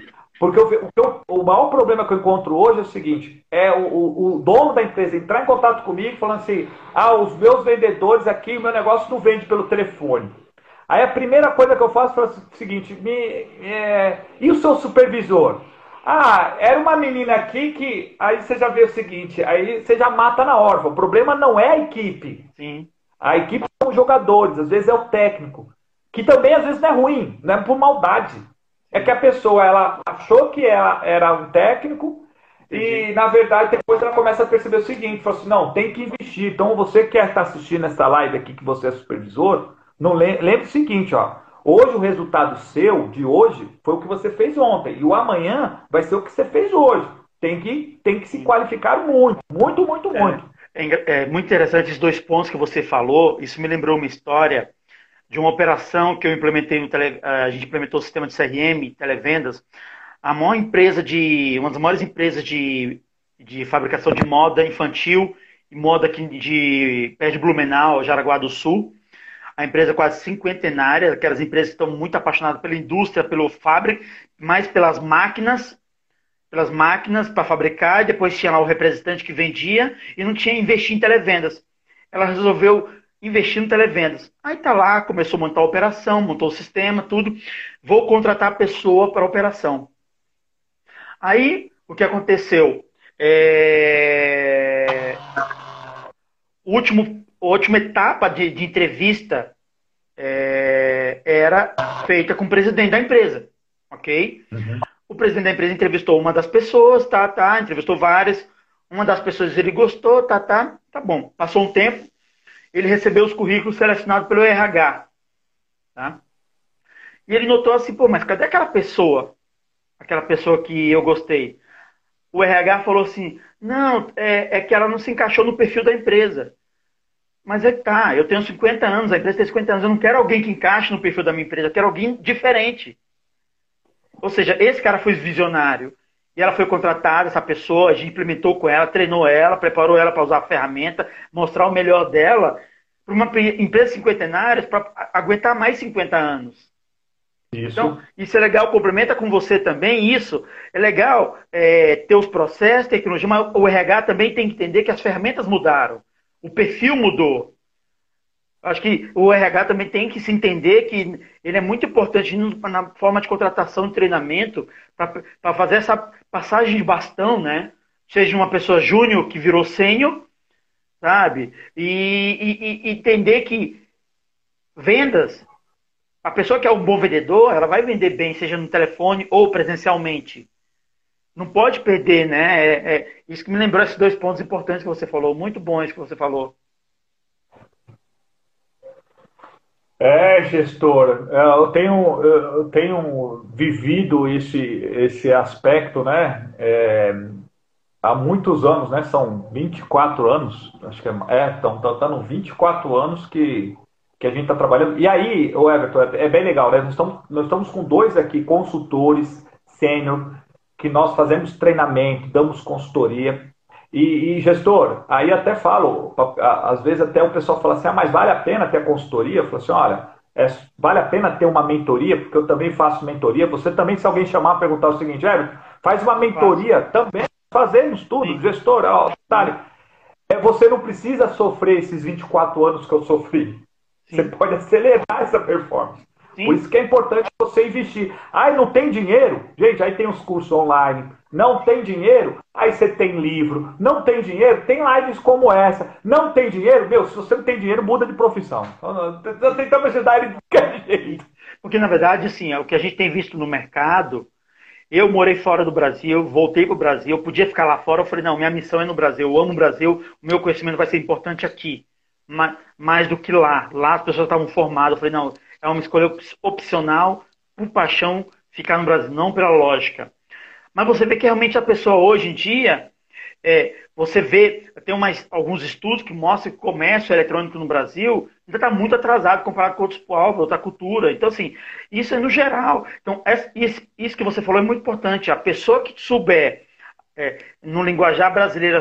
Porque o, o, o, maior problema que eu encontro hoje é o seguinte: é o, o, dono da empresa entrar em contato comigo falando assim: ah, os meus vendedores aqui, o meu negócio não vende pelo telefone. Aí a primeira coisa que eu faço é o seguinte: me, é, e o seu supervisor? Ah, era uma menina aqui que. Aí você já vê o seguinte: aí você já mata na hora. O problema não é a equipe. Sim. A equipe os jogadores, às vezes é o técnico. Que também às vezes não é ruim, não é por maldade é que a pessoa ela achou que ela era um técnico e, na verdade, depois ela começa a perceber o seguinte: falou assim, não, tem que investir. Então, você que está assistindo essa live aqui, que você é supervisor, não lembre o seguinte: ó, hoje o resultado seu de hoje foi o que você fez ontem, e o amanhã vai ser o que você fez hoje. Tem que, tem que se qualificar muito, muito, muito, é, muito. É, é muito interessante esses dois pontos que você falou. Isso me lembrou uma história de uma operação que eu implementei tele, a gente implementou o sistema de CRM, televendas, a maior empresa de, uma das maiores empresas de, de fabricação de moda infantil e moda aqui de pé de Blumenau, Jaraguá do Sul. A empresa quase cinquentenária, aquelas empresas que estão muito apaixonadas pela indústria, pelo fábrica, mais pelas máquinas, pelas máquinas para fabricar, depois tinha lá o representante que vendia e não tinha investir em televendas. Ela resolveu investindo em televendas. Aí tá lá, começou a montar a operação, montou o sistema, tudo. Vou contratar a pessoa para a operação. Aí, o que aconteceu? É... Último, última etapa de, de entrevista é... era feita com o presidente da empresa, ok? Uhum. O presidente da empresa entrevistou uma das pessoas, tá, tá, entrevistou várias. Uma das pessoas ele gostou, tá, tá, tá bom. Passou um tempo, ele recebeu os currículos selecionados pelo RH. Tá? E ele notou assim, pô, mas cadê aquela pessoa? Aquela pessoa que eu gostei. O RH falou assim, não, é, é que ela não se encaixou no perfil da empresa. Mas é que tá, eu tenho 50 anos, a empresa tem 50 anos, eu não quero alguém que encaixe no perfil da minha empresa, eu quero alguém diferente. Ou seja, esse cara foi visionário. E ela foi contratada, essa pessoa, a gente implementou com ela, treinou ela, preparou ela para usar a ferramenta, mostrar o melhor dela para uma empresa cinquentenária para aguentar mais 50 anos. Isso. Então, isso é legal, complementa com você também isso. É legal é, ter os processos, tecnologia, mas o RH também tem que entender que as ferramentas mudaram. O perfil mudou. Acho que o RH também tem que se entender que ele é muito importante na forma de contratação e treinamento para fazer essa passagem de bastão, né? Seja uma pessoa júnior que virou sênior, sabe? E, e, e, entender que vendas, a pessoa que é um bom vendedor, ela vai vender bem, seja no telefone ou presencialmente. Não pode perder, né? É, é, isso que me lembrou esses dois pontos importantes que você falou, muito bons que você falou. É, gestor, é, eu tenho, eu tenho vivido esse, esse aspecto, né? É, há muitos anos, né? São 24 anos, acho que é, é estão dando 24 anos que, que a gente está trabalhando. E aí, o Everton, é, é bem legal, né? Nós estamos, nós estamos com dois aqui, consultores, sênior, que nós fazemos treinamento, damos consultoria. E, e, gestor, aí até falo, às vezes até o pessoal fala assim, ah, mas vale a pena ter a consultoria? Eu falo assim, olha, é, vale a pena ter uma mentoria, porque eu também faço mentoria. Você também, se alguém chamar, perguntar o seguinte, é, faz uma mentoria também, fazemos tudo, Sim. gestor, ó, detalhe, é, você não precisa sofrer esses 24 anos que eu sofri. Sim. Você pode acelerar essa performance. Sim. Por isso que é importante você investir. Ai, não tem dinheiro? Gente, aí tem os cursos online. Não tem dinheiro? Aí você tem livro. Não tem dinheiro? Tem lives como essa. Não tem dinheiro? Meu, se você não tem dinheiro, muda de profissão. Eu tentando ajudar ele de qualquer jeito. Porque, na verdade, assim, é o que a gente tem visto no mercado. Eu morei fora do Brasil, voltei para o Brasil, eu podia ficar lá fora. Eu falei, não, minha missão é no Brasil, eu amo o Brasil, o meu conhecimento vai ser importante aqui, mais do que lá. Lá as pessoas estavam formadas. Eu falei, não, é uma escolha opcional, por paixão, ficar no Brasil, não pela lógica. Mas você vê que realmente a pessoa hoje em dia, é, você vê, tem umas, alguns estudos que mostram que o comércio eletrônico no Brasil ainda está muito atrasado comparado com outros povos, outra cultura. Então, assim, isso é no geral. Então, isso, isso que você falou é muito importante. A pessoa que souber, é, no linguajar brasileiro,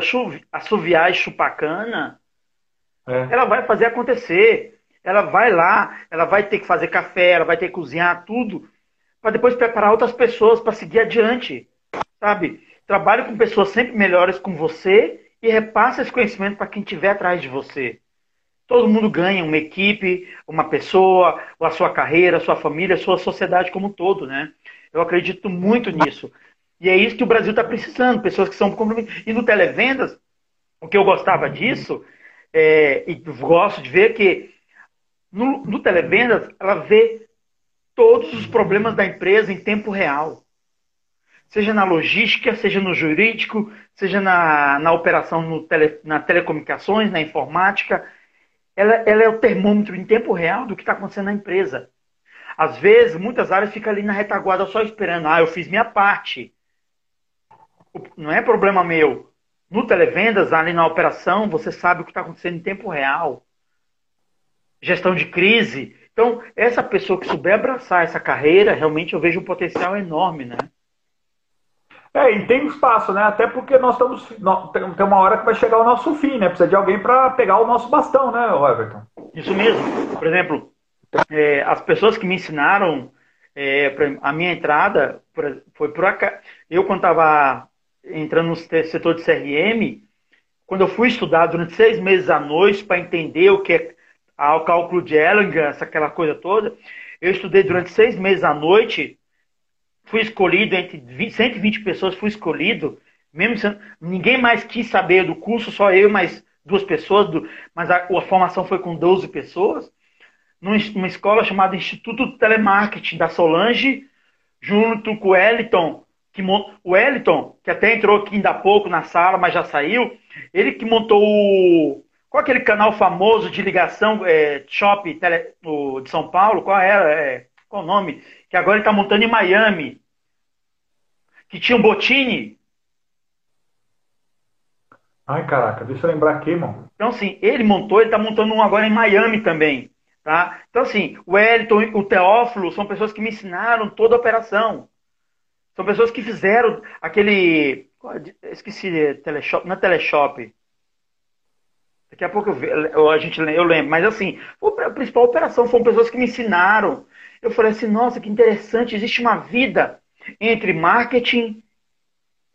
assoviar e chupar cana, é. ela vai fazer acontecer. Ela vai lá, ela vai ter que fazer café, ela vai ter que cozinhar tudo, para depois preparar outras pessoas para seguir adiante. Sabe? Trabalhe com pessoas sempre melhores com você e repasse esse conhecimento para quem estiver atrás de você. Todo mundo ganha, uma equipe, uma pessoa, a sua carreira, a sua família, a sua sociedade como um todo, né? Eu acredito muito nisso. E é isso que o Brasil está precisando, pessoas que são comprometidas. E no Televendas, o que eu gostava disso, é, e gosto de ver que no, no Televendas, ela vê todos os problemas da empresa em tempo real. Seja na logística, seja no jurídico, seja na, na operação no tele, na telecomunicações, na informática. Ela, ela é o termômetro em tempo real do que está acontecendo na empresa. Às vezes, muitas áreas ficam ali na retaguarda só esperando. Ah, eu fiz minha parte. Não é problema meu. No televendas, ali na operação, você sabe o que está acontecendo em tempo real gestão de crise. Então, essa pessoa que souber abraçar essa carreira, realmente eu vejo um potencial enorme, né? É, e tem espaço, né? Até porque nós estamos. Tem uma hora que vai chegar o nosso fim, né? Precisa de alguém para pegar o nosso bastão, né, Everton? Isso mesmo. Por exemplo, é, as pessoas que me ensinaram é, a minha entrada foi por acaso. Eu, quando estava entrando no setor de CRM, quando eu fui estudar durante seis meses à noite para entender o que é ao cálculo de essa, aquela coisa toda. Eu estudei durante seis meses à noite, fui escolhido entre 20, 120 pessoas, fui escolhido, mesmo sendo, ninguém mais quis saber do curso, só eu mais duas pessoas, do, mas a, a, formação foi com 12 pessoas, numa escola chamada Instituto Telemarketing da Solange, junto com o Eliton, que o Eliton, que até entrou aqui ainda há pouco na sala, mas já saiu, ele que montou o, qual aquele canal famoso de ligação, é, Shop tele, o, de São Paulo? Qual era? É, qual o nome? Que agora ele está montando em Miami. Que tinha um Botini. Ai, caraca, deixa eu lembrar aqui, irmão. Então, assim, ele montou, ele está montando um agora em Miami também. Tá? Então, assim, o Wellington, o Teófilo são pessoas que me ensinaram toda a operação. São pessoas que fizeram aquele. Esqueci, teleshop, não é teleshop. Daqui a pouco eu, eu, a gente, eu lembro. Mas assim, a principal operação foram pessoas que me ensinaram. Eu falei assim, nossa, que interessante, existe uma vida entre marketing,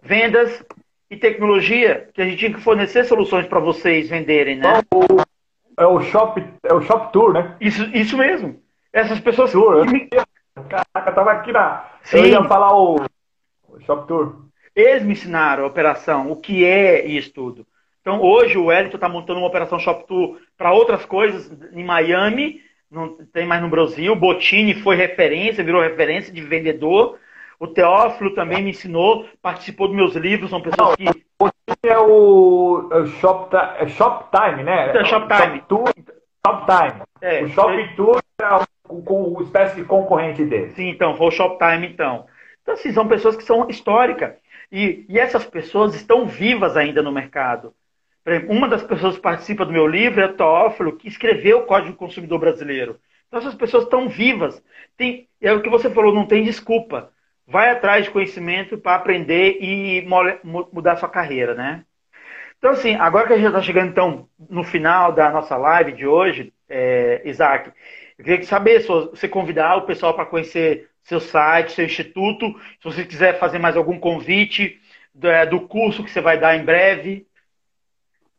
vendas e tecnologia, que a gente tinha que fornecer soluções para vocês venderem, né? é o Shop, é o Shop Tour, né? Isso, isso mesmo. Essas pessoas. Tour. Me... Caraca, tava aqui na. Sim. Eu ia falar o, o Shop Tour. Eles me ensinaram a operação, o que é isso tudo. Então, hoje o Wellington está montando uma operação Shop Tour para outras coisas em Miami, não tem mais no Brasil. O Botini foi referência, virou referência de vendedor. O Teófilo também me ensinou, participou dos meus livros, são pessoas Não, que. O é o, é o Shop, é Shoptime, né? É Shoptime. Shop Tour, Shoptime. É, o Shop Tour é o, o, o espécie de concorrente dele. Sim, então, foi o Shoptime, então. Então, assim, são pessoas que são históricas. E, e essas pessoas estão vivas ainda no mercado. Uma das pessoas que participa do meu livro é Teófilo, que escreveu o Código do Consumidor Brasileiro. Então, essas pessoas estão vivas. Tem, é o que você falou, não tem desculpa. Vai atrás de conhecimento para aprender e mole- mu- mudar sua carreira, né? Então, assim, agora que a gente está chegando, então, no final da nossa live de hoje, é, Isaac, eu queria saber se você convidar o pessoal para conhecer seu site, seu instituto, se você quiser fazer mais algum convite do, é, do curso que você vai dar em breve.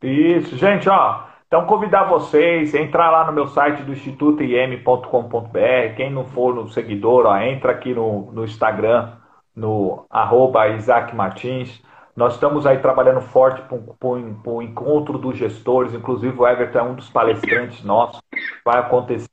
Isso, gente, ó. Então, convidar vocês a entrar lá no meu site do institutoim.com.br. Quem não for no seguidor, ó, entra aqui no, no Instagram, no arroba Isaac Martins. Nós estamos aí trabalhando forte para o encontro dos gestores, inclusive o Everton é um dos palestrantes nossos. Vai acontecer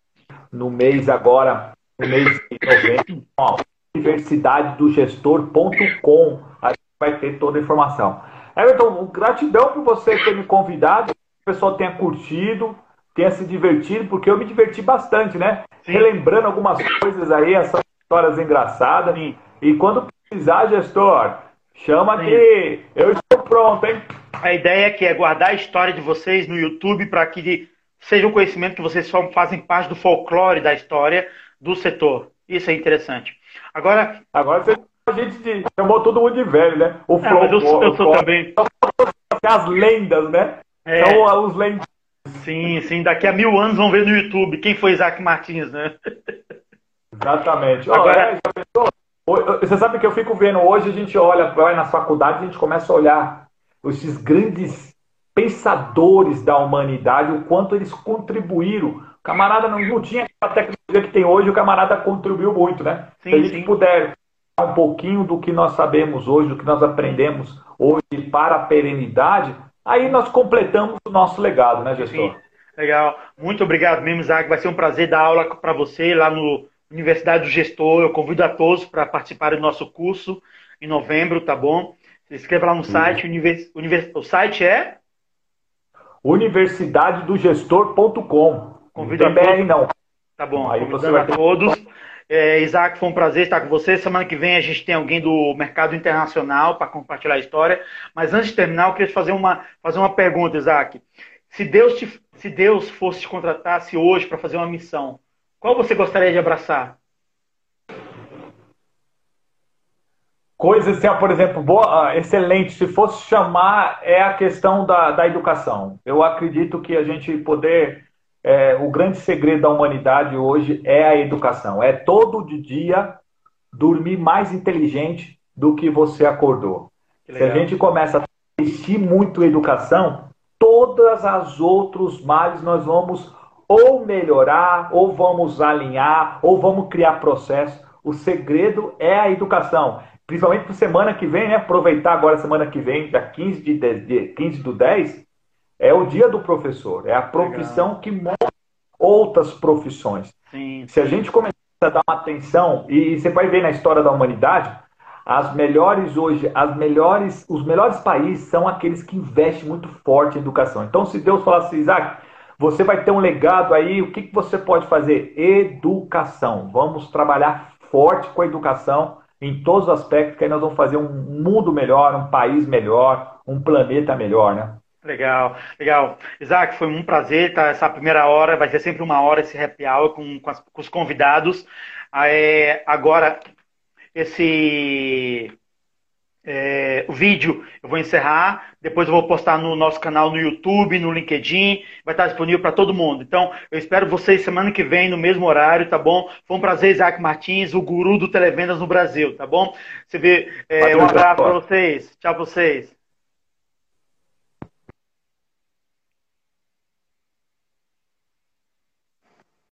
no mês agora, no mês de novembro, ó, universidadedogestor.com. Aí vai ter toda a informação. Everton, gratidão por você ter me convidado. Que o pessoal tenha curtido, tenha se divertido, porque eu me diverti bastante, né? Sim. Relembrando algumas coisas aí, essas histórias engraçadas. Sim. E quando precisar, gestor, chama Sim. que eu estou pronto, hein? A ideia que é guardar a história de vocês no YouTube para que seja um conhecimento que vocês só fazem parte do folclore da história do setor. Isso é interessante. Agora, Agora você a gente de- chamou todo mundo de velho, né? O é, mas eu, sou- eu sou o- também. as lendas, né? É. São os lendas. Sim, sim. Daqui a mil anos vão ver no YouTube quem foi Isaac Martins, né? Exatamente. Agora- é, Você sabe que eu fico vendo hoje, a gente olha, vai nas faculdades, a gente começa a olhar esses grandes pensadores da humanidade, o quanto eles contribuíram. O camarada não, não tinha a tecnologia que tem hoje, o camarada contribuiu muito, né? Sim, Se a gente sim. puder um pouquinho do que nós sabemos hoje, do que nós aprendemos hoje para a perenidade, aí nós completamos o nosso legado, né, gestor? Sim. Legal. Muito obrigado mesmo, Isaac. Vai ser um prazer dar aula para você lá no Universidade do Gestor. Eu convido a todos para participarem do nosso curso em novembro, tá bom? Se inscreva lá no site. Univers... Univers... O site é? Universidadedogestor.com. Não Convido tem a todos. Não. Tá bom. Aí você vai a ter- todos. É, Isaac, foi um prazer estar com você. Semana que vem a gente tem alguém do mercado internacional para compartilhar a história. Mas antes de terminar, eu queria fazer uma, fazer uma pergunta, Isaac. Se Deus, te, se Deus fosse te contratasse hoje para fazer uma missão, qual você gostaria de abraçar? Coisas assim, por exemplo, boa, ah, excelente. Se fosse chamar, é a questão da, da educação. Eu acredito que a gente poder. É, o grande segredo da humanidade hoje é a educação. É todo dia dormir mais inteligente do que você acordou. Que Se a gente começa a investir muito em educação, todas as outros males nós vamos ou melhorar, ou vamos alinhar, ou vamos criar processo. O segredo é a educação. Principalmente para semana que vem, né? Aproveitar agora semana que vem, dia 15 de, de, de 15 do 10, é o dia do professor. É a profissão que move outras profissões. Sim, Se a gente começar a dar uma atenção, e você vai ver na história da humanidade, as melhores hoje, as melhores, os melhores países são aqueles que investem muito forte em educação. Então, se Deus falasse, Isaac, você vai ter um legado aí, o que, que você pode fazer? Educação. Vamos trabalhar forte com a educação em todos os aspectos, que aí nós vamos fazer um mundo melhor, um país melhor, um planeta melhor, né? Legal, legal. Isaac, foi um prazer tá, essa primeira hora, vai ser sempre uma hora esse happy hour com, com, as- com os convidados. É, agora, esse é, o vídeo eu vou encerrar, depois eu vou postar no nosso canal no YouTube, no LinkedIn, vai estar disponível para todo mundo. Então, eu espero vocês semana que vem, no mesmo horário, tá bom? Foi um prazer, Isaac Martins, o guru do Televendas no Brasil, tá bom? Você vê, é, um abraço para vocês. Tchau para vocês.